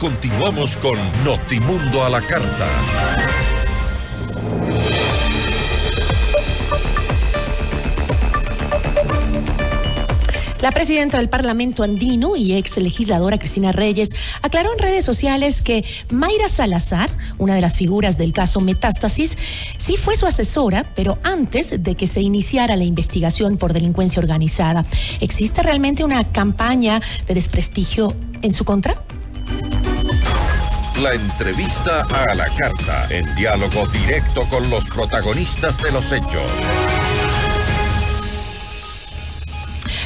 continuamos con Notimundo a la Carta. La presidenta del Parlamento andino y ex legisladora Cristina Reyes aclaró en redes sociales que Mayra Salazar, una de las figuras del caso Metástasis, sí fue su asesora, pero antes de que se iniciara la investigación por delincuencia organizada. ¿Existe realmente una campaña de desprestigio en su contra? La entrevista a la carta, en diálogo directo con los protagonistas de los hechos.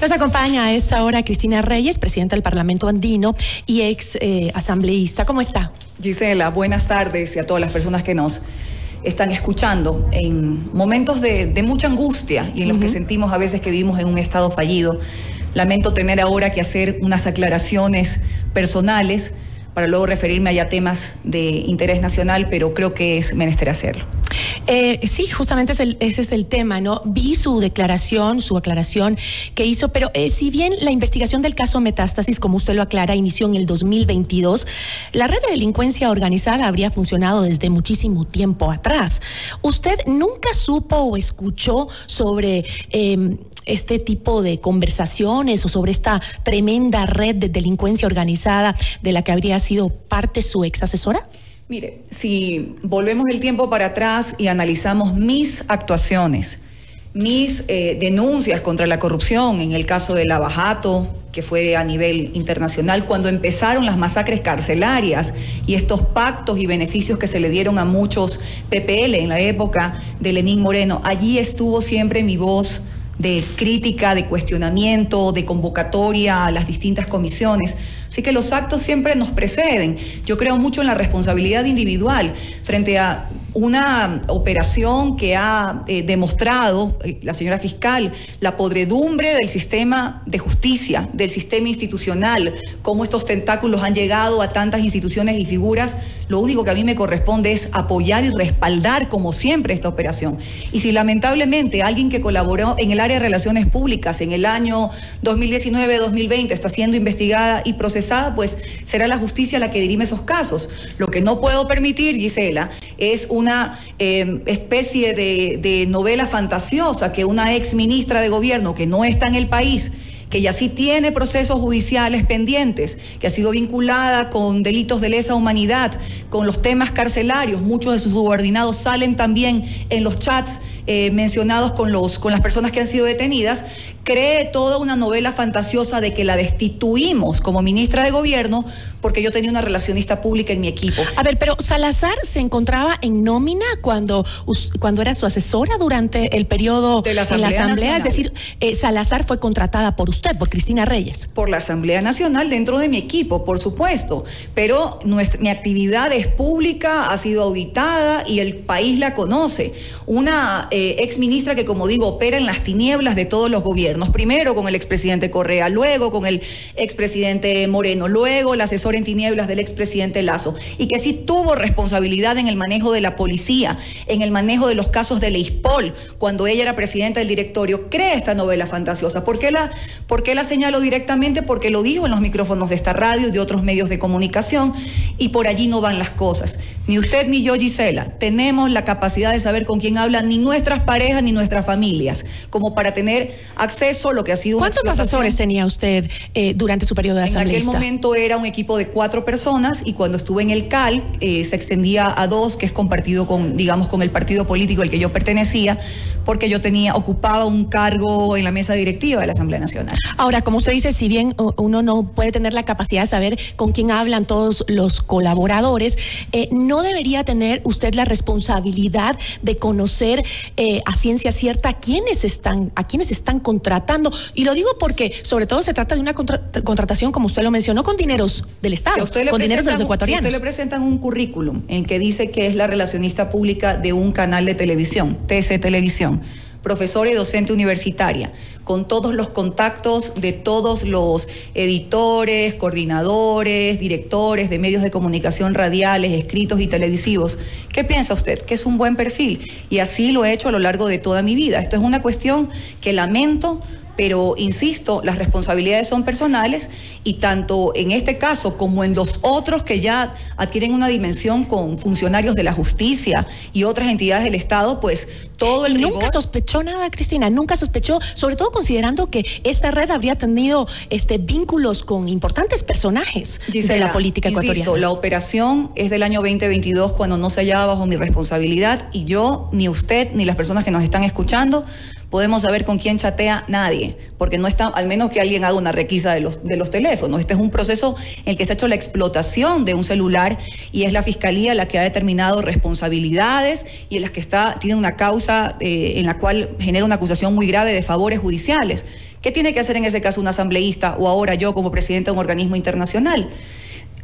Nos acompaña a esta hora Cristina Reyes, presidenta del Parlamento Andino y ex eh, asambleísta. ¿Cómo está? Gisela, buenas tardes y a todas las personas que nos están escuchando en momentos de, mucha angustia y en los que sentimos a veces que vivimos en un estado fallido. Lamento tener ahora que hacer unas aclaraciones personales para luego referirme a temas de interés nacional, pero creo que es menester hacerlo. Eh, sí, justamente ese es el tema, ¿no? Vi su declaración, su aclaración que hizo, pero eh, si bien la investigación del caso Metástasis, como usted lo aclara, inició en el 2022, la red de delincuencia organizada habría funcionado desde muchísimo tiempo atrás. ¿Usted nunca supo o escuchó sobre em, este tipo de conversaciones o sobre esta tremenda red de delincuencia organizada de la que habría sido parte su ex asesora? Mire, si volvemos el tiempo para atrás y analizamos mis actuaciones, mis eh, denuncias contra la corrupción en el caso de Lavajato, que fue a nivel internacional, cuando empezaron las masacres carcelarias y estos pactos y beneficios que se le dieron a muchos PPL en la época de Lenín Moreno, allí estuvo siempre mi voz de crítica, de cuestionamiento, de convocatoria a las distintas comisiones. Así que los actos siempre nos preceden. Yo creo mucho en la responsabilidad individual frente a una operación que ha eh, demostrado eh, la señora fiscal la podredumbre del sistema de justicia, del sistema institucional, cómo estos tentáculos han llegado a tantas instituciones y figuras. Lo único que a mí me corresponde es apoyar y respaldar, como siempre, esta operación. Y si lamentablemente alguien que colaboró en el área de relaciones públicas en el año 2019-2020 está siendo investigada y procesada, pues será la justicia la que dirime esos casos. Lo que no puedo permitir, Gisela, es una em, especie de, de novela fantasiosa que una ex ministra de gobierno que no está en el país que ya sí tiene procesos judiciales pendientes, que ha sido vinculada con delitos de lesa humanidad, con los temas carcelarios, muchos de sus subordinados salen también en los chats eh, mencionados con, los, con las personas que han sido detenidas, cree toda una novela fantasiosa de que la destituimos como ministra de gobierno porque yo tenía una relacionista pública en mi equipo. A ver, pero Salazar se encontraba en nómina cuando, cuando era su asesora durante el periodo de la Asamblea, en la asamblea es decir, eh, Salazar fue contratada por usted, por Cristina Reyes. Por la Asamblea Nacional dentro de mi equipo, por supuesto, pero nuestra, mi actividad es pública, ha sido auditada y el país la conoce. Una eh, ex ministra que, como digo, opera en las tinieblas de todos los gobiernos. Primero con el expresidente Correa, luego con el expresidente Moreno, luego el asesor en tinieblas del expresidente Lazo. Y que sí tuvo responsabilidad en el manejo de la policía, en el manejo de los casos de Leispol, cuando ella era presidenta del directorio. Cree esta novela fantasiosa. ¿Por qué la, por qué la directamente? Porque lo dijo en los micrófonos de esta radio y de otros medios de comunicación. Y por allí no van las cosas. Ni usted ni yo, Gisela, tenemos la capacidad de saber con quién habla ni nuestra nuestras parejas ni nuestras familias, como para tener acceso a lo que ha sido ¿Cuántos asesores tenía usted eh, durante su periodo de asambleísta? En aquel momento era un equipo de cuatro personas y cuando estuve en el CAL eh, se extendía a dos, que es compartido con, digamos, con el partido político al que yo pertenecía, porque yo tenía, ocupaba un cargo en la mesa directiva de la Asamblea Nacional. Ahora, como usted dice, si bien uno no puede tener la capacidad de saber con quién hablan todos los colaboradores, eh, ¿no debería tener usted la responsabilidad de conocer eh, a ciencia cierta a quiénes están, a quiénes están contratando. Y lo digo porque sobre todo se trata de una contratación, como usted lo mencionó, con dineros del Estado, con dineros de los ecuatorianos. Si usted le presentan un currículum en que dice que es la relacionista pública de un canal de televisión, TC Televisión profesora y docente universitaria, con todos los contactos de todos los editores, coordinadores, directores de medios de comunicación radiales, escritos y televisivos. ¿Qué piensa usted? Que es un buen perfil. Y así lo he hecho a lo largo de toda mi vida. Esto es una cuestión que lamento pero insisto, las responsabilidades son personales y tanto en este caso como en los otros que ya adquieren una dimensión con funcionarios de la justicia y otras entidades del Estado, pues todo el y nunca sospechó nada, Cristina, nunca sospechó, sobre todo considerando que esta red habría tenido este vínculos con importantes personajes de la política ecuatoriana. Insisto, la operación es del año 2022 cuando no se hallaba bajo mi responsabilidad y yo, ni usted, ni las personas que nos están escuchando podemos saber con quién chatea nadie, porque no está, al menos que alguien haga una requisa de los, de los teléfonos. Este es un proceso en el que se ha hecho la explotación de un celular y es la fiscalía la que ha determinado responsabilidades y en las que está, tiene una causa eh, en la cual genera una acusación muy grave de favores judiciales. ¿Qué tiene que hacer en ese caso un asambleísta o ahora yo como presidente de un organismo internacional?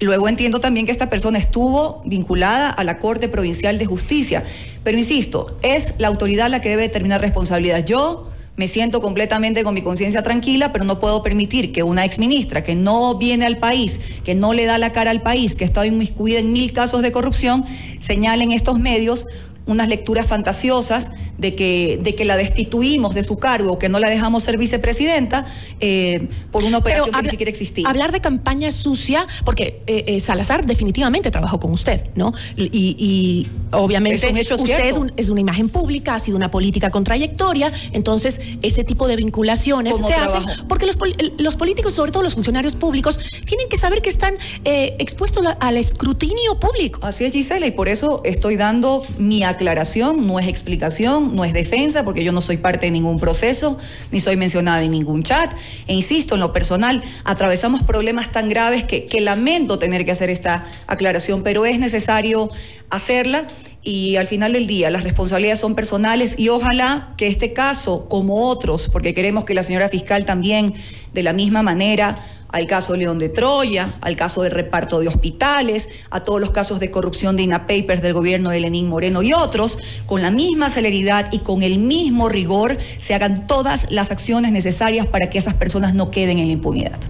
Luego entiendo también que esta persona estuvo vinculada a la Corte Provincial de Justicia. Pero insisto, es la autoridad la que debe determinar responsabilidad. Yo me siento completamente con mi conciencia tranquila, pero no puedo permitir que una exministra que no viene al país, que no le da la cara al país, que está inmiscuida en mil casos de corrupción, señalen estos medios unas lecturas fantasiosas de que, de que la destituimos de su cargo, que no la dejamos ser vicepresidenta eh, por una operación que ni siquiera existía. Hablar de campaña sucia, porque eh, eh, Salazar definitivamente trabajó con usted, ¿no? Y, obviamente usted es una imagen pública, ha sido una política con trayectoria, entonces ese tipo de vinculaciones se hacen porque los, los, políticos, sobre todo los funcionarios públicos, tienen que saber que están expuestos al escrutinio público. Así es, Gisela, y por eso estoy dando mi aclaración, no es explicación, no es defensa, porque yo no soy parte de ningún proceso, ni soy mencionada en ningún chat. E insisto, en lo personal, atravesamos problemas tan graves que, lamento tener que hacer esta aclaración, pero es necesario hacerla y al final del día las responsabilidades son personales y ojalá que este caso, como otros, porque queremos que la señora fiscal también de la misma manera al caso León de Troya, al caso del reparto de hospitales, a todos los casos de corrupción de INAPAPERS del gobierno de Lenín Moreno y otros, con la misma celeridad y con el mismo rigor se hagan todas las acciones necesarias para que esas personas no queden en la impunidad.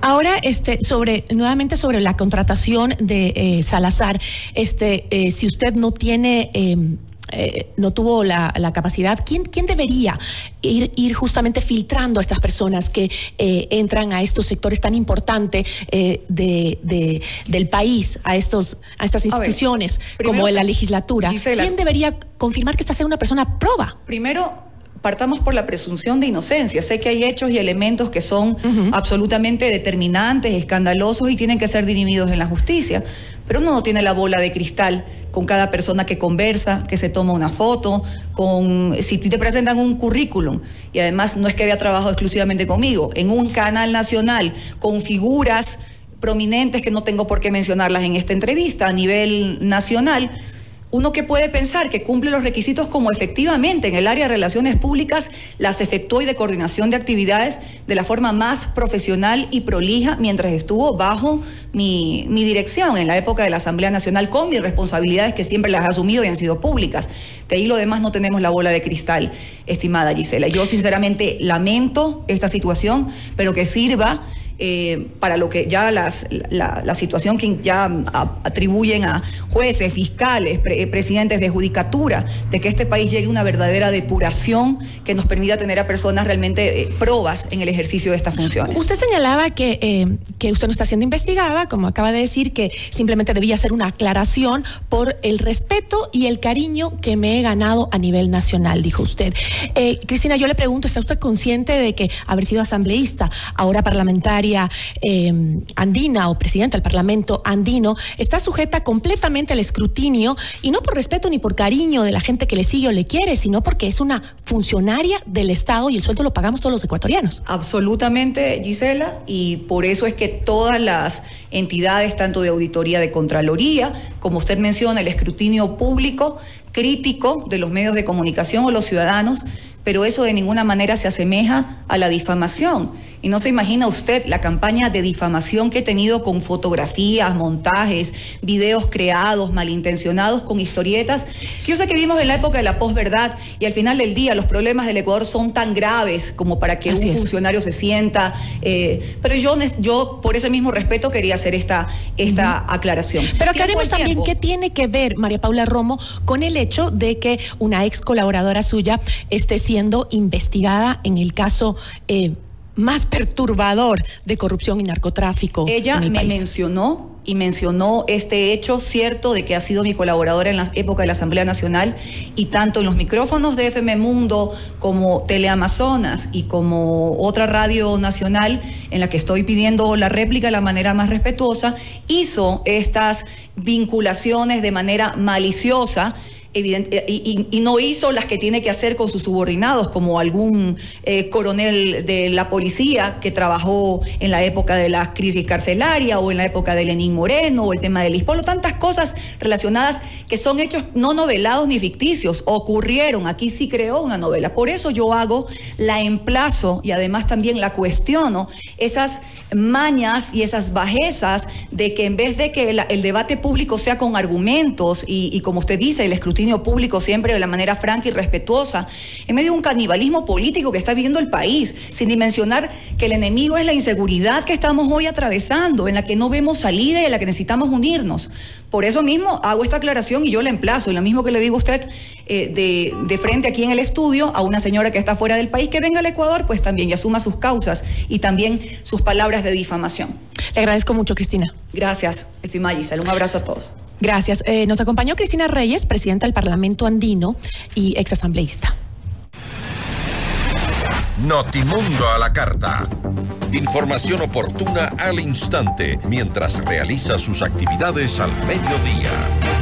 Ahora, este, sobre, nuevamente sobre la contratación de eh, Salazar, este, eh, si usted no tiene em, eh, no tuvo la, capacidad, ¿quién, quién debería ir, ir, justamente filtrando a estas personas que eh, entran a estos sectores tan importantes eh, de, del país, a, estos, a estas instituciones como la legislatura? ¿Quién debería confirmar que esta sea una persona proba? Primero, partamos por la presunción de inocencia. Sé que hay hechos y elementos que son absolutamente determinantes, escandalosos y tienen que ser dirimidos en la justicia, pero uno no tiene la bola de cristal con cada persona que conversa, que se toma una foto, con si te presentan un currículum y además no es que había trabajado exclusivamente conmigo, en un canal nacional con figuras prominentes que no tengo por qué mencionarlas en esta entrevista a nivel nacional, uno que puede pensar que cumple los requisitos como efectivamente en el área de relaciones públicas las efectuó y de coordinación de actividades de la forma más profesional y prolija mientras estuvo bajo mi, dirección en la época de la Asamblea Nacional con mis responsabilidades que siempre las he asumido y han sido públicas. De ahí lo demás no tenemos la bola de cristal, estimada Gisela. Yo sinceramente lamento esta situación, pero que sirva eh, para lo que ya las, la, situación que ya atribuyen a jueces, fiscales, presidentes de judicatura, de que este país llegue a una verdadera depuración que nos permita tener a personas realmente eh, probas en el ejercicio de estas funciones. Usted señalaba que, eh, que usted no está siendo investigada, como acaba de decir, que simplemente debía hacer una aclaración por el respeto y el cariño que me he ganado a nivel nacional, dijo usted. Cristina, yo le pregunto, ¿está usted consciente de que haber sido asambleísta, ahora parlamentaria, Em, andina o presidenta del Parlamento andino está sujeta completamente al escrutinio y no por respeto ni por cariño de la gente que le sigue o le quiere, sino porque es una funcionaria del Estado y el sueldo lo pagamos todos los ecuatorianos. Absolutamente, Gisela, y por eso es que todas las entidades, tanto de auditoría de Contraloría, como usted menciona, el escrutinio público, crítico de los medios de comunicación o los ciudadanos, pero eso de ninguna manera se asemeja a la difamación Y no se imagina usted la campaña de difamación que he tenido con fotografías, montajes, videos creados, malintencionados, con historietas, que yo sé que vimos en la época de la posverdad y al final del día los problemas del Ecuador son tan graves como para que un funcionario se sienta. Eh, pero yo, yo, por ese mismo respeto, quería hacer esta, esta aclaración. Pero aclaremos también qué tiene que ver, María Paula Romo, con el hecho de que una ex colaboradora suya esté siendo investigada en el caso... Eh, más perturbador de corrupción y narcotráfico. Ella me mencionó y mencionó este hecho cierto de que ha sido mi colaboradora en la época de la Asamblea Nacional y tanto en los micrófonos de FM Mundo como Teleamazonas y como otra radio nacional en la que estoy pidiendo la réplica de la manera más respetuosa, hizo estas vinculaciones de manera maliciosa evidente, y, no hizo las que tiene que hacer con sus subordinados, como algún eh, coronel de la policía que trabajó en la época de la crisis carcelaria o en la época de Lenín Moreno o el tema del Ispolo, tantas cosas relacionadas que son hechos no novelados ni ficticios, ocurrieron, aquí sí creó una novela. Por eso yo hago, la emplazo y además también la cuestiono, esas mañas y esas bajezas de que en vez de que el, debate público sea con argumentos y, y como usted dice, el escrutinio, público siempre de la manera franca y respetuosa, en medio de un canibalismo político que está viviendo el país, sin dimensionar que el enemigo es la inseguridad que estamos hoy atravesando, en la que no vemos salida y en la que necesitamos unirnos. Por eso mismo hago esta aclaración y yo la emplazo, y lo mismo que le digo a usted eh, de, de, frente aquí en el estudio, a una señora que está fuera del país, que venga al Ecuador, pues también y asuma sus causas y también sus palabras de difamación. Le agradezco mucho, Cristina. Gracias, estoy Mayisel. Un abrazo a todos. Gracias. Eh, nos acompañó Cristina Reyes, presidenta del Parlamento Andino y exasambleísta. Notimundo a la carta. Información oportuna al instante mientras realiza sus actividades al mediodía.